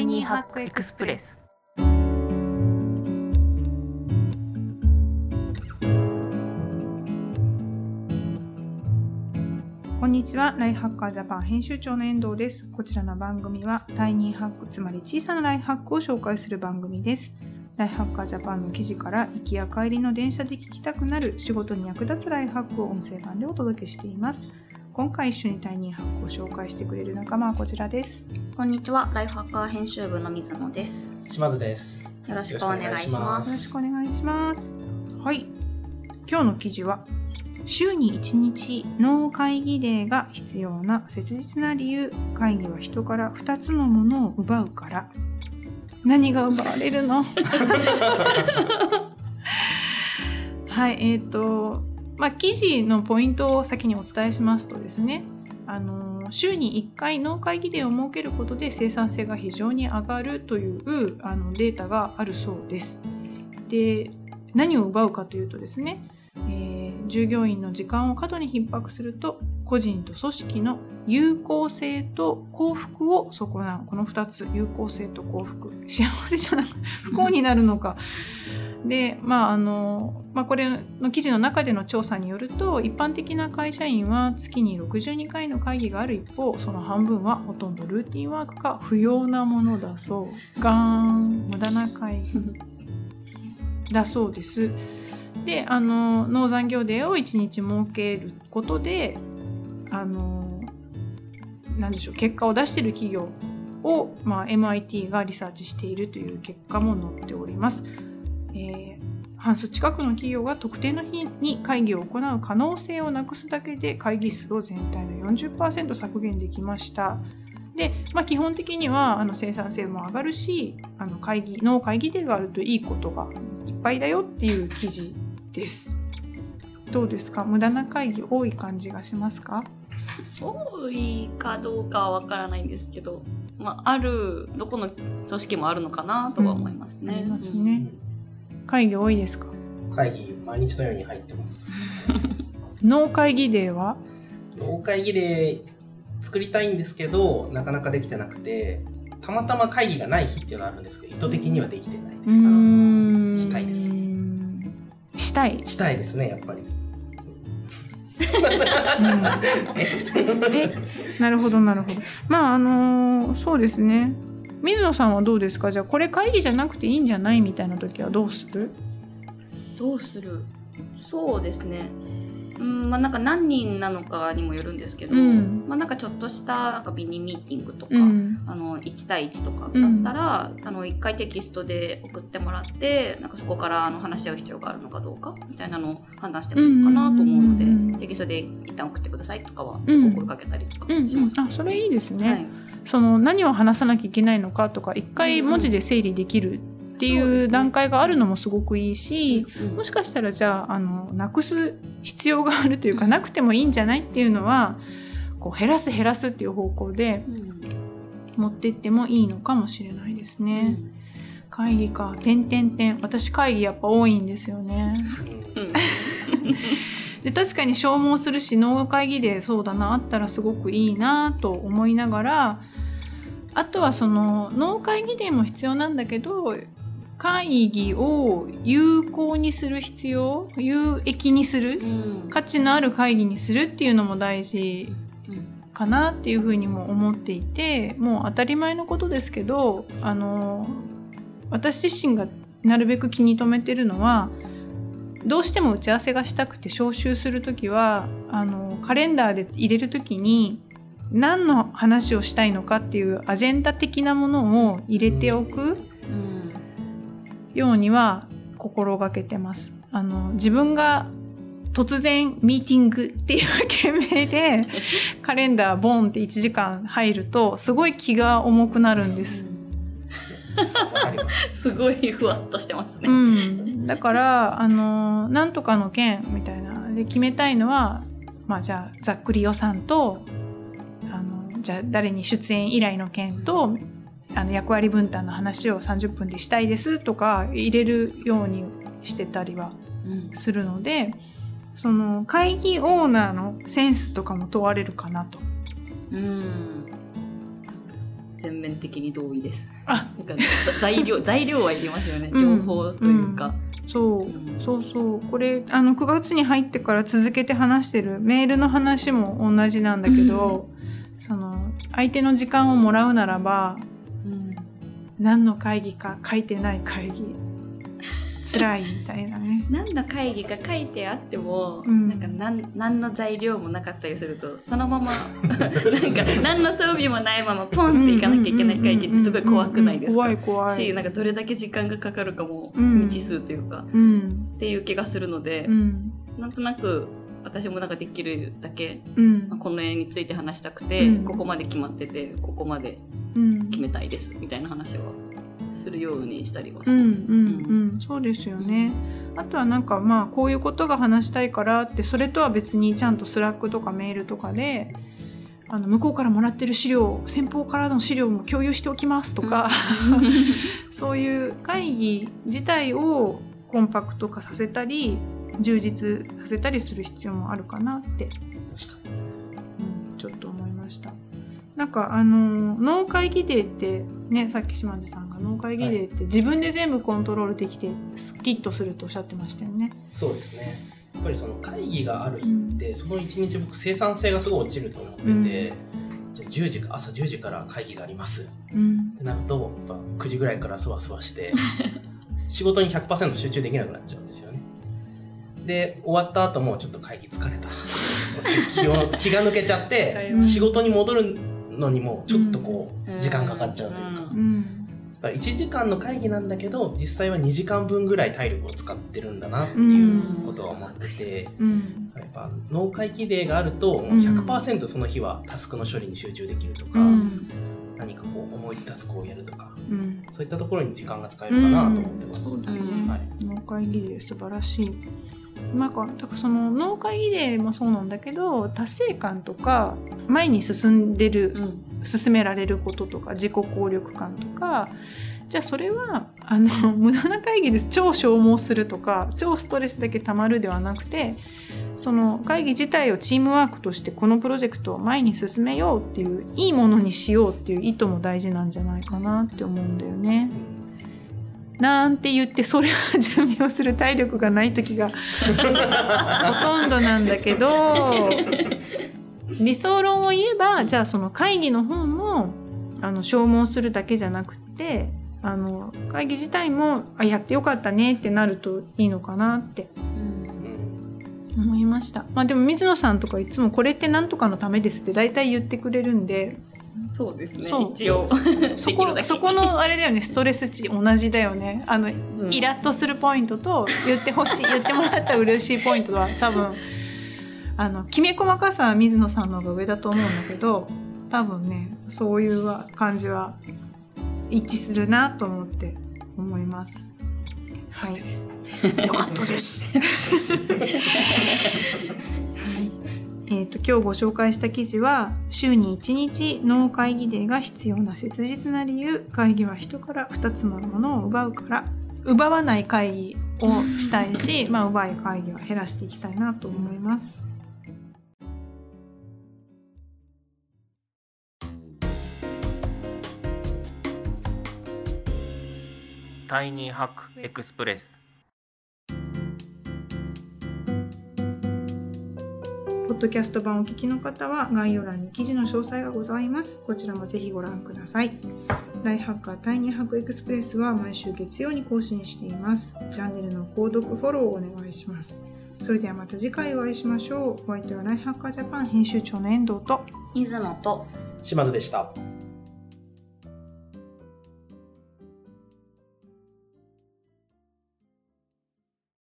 イニーハックエクスプレス。こんにちは。ライフハッカージャパン編集長の遠藤です。こちらの番組はタイニーハックつまり小さなライフハックを紹介する番組です。ライフハッカージャパンの記事から行きや帰りの電車で聞きたくなる仕事に役立つライフハックを音声版でお届けしています。今回一緒にタイニーハックを紹介してくれる仲間はこちらです。こんにちは、ライフハッカー編集部の水野です。島津です。よろしくお願いします。よろしくお願いします。はい。今日の記事は、週に1日脳会議デーが必要な切実な理由、会議は人から2つのものを奪うから。何が奪われるの？はい、えっ、と、まあ、記事のポイントを先にお伝えしますとですね、あの週に1回脳会議デーを設けることで生産性が非常に上がるというあのデータがあるそうです。で何を奪うかというとですね、えー従業員の時間を過度に逼迫すると個人と組織の有効性と幸福を損なう。この2つ有効性と幸福。幸せじゃなく不幸になるのか。でまああの、まあ、これの記事の中での調査によると一般的な会社員は月に62回の会議がある一方その半分はほとんどルーティンワークか不要なものだそう。ガーン。無駄な会議。だそうです。であの農残業デーを1日設けることであのなんでしょう結果を出している企業を、まあ、MIT がリサーチしているという結果も載っております。えー半数近くの企業が特定の日に会議を行う可能性をなくすだけで会議数を全体の40%削減できました。で、まあ、基本的にはあの生産性も上がるしあの会議脳会議デーがあるといいことがいっぱいだよっていう記事です。どうですか？無駄な会議多い感じがしますか？多いかどうかはわからないんですけど、まあ、ある、どこの組織もあるのかなとは思いますね。ありますね。会議多いですか？会議、毎日のように入ってます。脳会議デーは？脳会議で作りたいんですけど、なかなかできてなくて、たまたま会議がない日っていうのはあるんですけど、意図的にはできてないです。んしたいですしたい。したいですね、やっぱり。なるほどなるほど。まああのーそうですね。水野さんはどうですか？じゃあこれ会議じゃなくていいんじゃない？みたいな時はどうする？どうする？そうですね。うん、まあなんか何人なのかにもよるんですけど、うん。まあなんかちょっとしたなんかミニミーティングとか、うん。あの1対1とかだったら、あの1回テキストで送ってもらってなんかそこからあの話し合う必要があるのかどうかみたいなのを判断してもいいのかなと思うので、うんうんうん。うんテキストで一旦送ってくださいとかはうん。声かけたりとかうんします、あそれいいですね、はい。その何を話さなきゃいけないのかとか一回文字で整理できるっていう段階があるのもすごくいいし、うんもしかしたらじゃああのなくす必要があるというかなくてもいいんじゃないっていうのはこう減らす減らすっていう方向でうん。持ってってもいいのかもしれないですね。会議か点点点。私会議やっぱ多いんですよね。で確かに消耗するし脳会議でそうだなあったらすごくいいなと思いながらあとはその脳会議でも必要なんだけど会議を有効にする必要有益にするうん。価値のある会議にするっていうのも大事かなっていうふうにも思っていてもう当たり前のことですけどあの私自身がなるべく気に留めてるのはどうしても打ち合わせがしたくて招集する時はあのカレンダーで入れる時に何の話をしたいのかっていうアジェンダ的なものを入れておく。うんようには心がけてます。あの自分が突然ミーティングっていう件名で カレンダーボンって1時間入るとすごい気が重くなるんです。すごいふわっとしてますね。うん、だからあのなんとかの件みたいなで決めたいのは、まあ、じゃあざっくり予算とあのじゃあ誰に出演依頼の件とあの役割分担の話を30分でしたいですとか入れるようにしてたりはうんするのでその会議オーナーのセンスとかも問われるかなと。うん全面的に同意です。あなんかざ材料材料はいりますよね。うん情報というか。そううんそうそうこれあの9月に入ってから続けて話してるメールの話も同じなんだけど、その相手の時間をもらうならばうん何の会議か書いてない会議。辛いみたいなね。何の会議か書いてあっても、うん。なんか何何の材料もなかったりするとそのまま なんか何の装備もないままポンっていかなきゃいけない会議ってすごい怖くないですか？怖い怖い。しなんかどれだけ時間がかかるかもうん。未知数というか、うん。っていう気がするのでう、ん。なんとなく私もなんかできるだけ、うん。まあこの絵について話したくて、うん。ここまで決まっててここまでうん。決めたいですみたいな話はするようにしたりはしうんます。うん。うん。そうですよね。あとはなんかまあこういうことが話したいからってそれとは別にちゃんとスラックとかメールとかであの向こうからもらってる資料先方からの資料も共有しておきますとか、そういう会議自体をコンパクト化させたり充実させたりする必要もあるかなって、確かうんちょっと思いました。なんかあの脳会議デーってねさっき島地さんが脳会議デーって自分で全部コントロールできてスッキッとするとおっしゃってましたよね。にそうですね。やっぱりその会議がある日って、その一日僕生産性がすごい落ちると思ってて、じゃあ10時か朝10時から会議があります。うん。ってなるとやっぱ9時ぐらいからそわそわして 仕事に100%集中できなくなっちゃうんですよねで終わった後もちょっと会議疲れた。気を気が抜けちゃってうん仕事に戻るのにもちょっとこううん。時間かかっちゃうというか、から1時間の会議なんだけど実際は2時間分ぐらい体力を使ってるんだなっていうことは思ってて、うん。やっぱ脳会議デーがあるともう100%その日はタスクの処理に集中できるとか、うん。何かこう重いタスクをやるとかうん。そういったところに時間が使えるかなと思ってます。そうだね、うんはい。脳会議デー素晴らしい。なんかだからその脳会議デーもそうなんだけど達成感とか前に進んでるうん進められることとか自己効力感とかじゃあそれはあの 無駄な会議です超消耗するとか超ストレスだけたまるではなくてその会議自体をチームワークとしてこのプロジェクトを前に進めようっていういいものにしようっていう意図も大事なんじゃないかなって思うんだよね。なんて言ってそれは準備をする体力がない時がほとんどなんだけど理想論を言えばじゃあその会議の方もあの消耗するだけじゃなくてあの会議自体もあやってよかったねってなるといいのかなってうん思いました。まあでも水野さんとかいつもこれってなんとかのためですって大体言ってくれるんでそうですね一応そこそこのあれだよねストレス値同じだよね。あのうんイラッとするポイントと言ってほしい 言ってもらったら嬉しいポイントは多分あのきめ細かさは水野さんの方が上だと思うんだけど多分ねそういう感じは一致するなと思って思います。はい、よかったです。はいえー、と今日ご紹介した記事は週に1日ノー会議デーが必要な切実な理由会議は人から2つのものを奪うから奪わない会議をしたいし、まあ、奪い会議は減らしていきたいなと思います。タイニーハックエクスプレスドキャスト版をお聞きの方は概要欄に記事の詳細がございます。こちらもぜひご覧ください。ライハッカータイニーハックエクスプレスは毎週月曜に更新しています。チャンネルの購読フォローをお願いします。それではまた次回お会いしましょう。お相手はライハッカージャパン編集長の遠藤と水野と島津でした。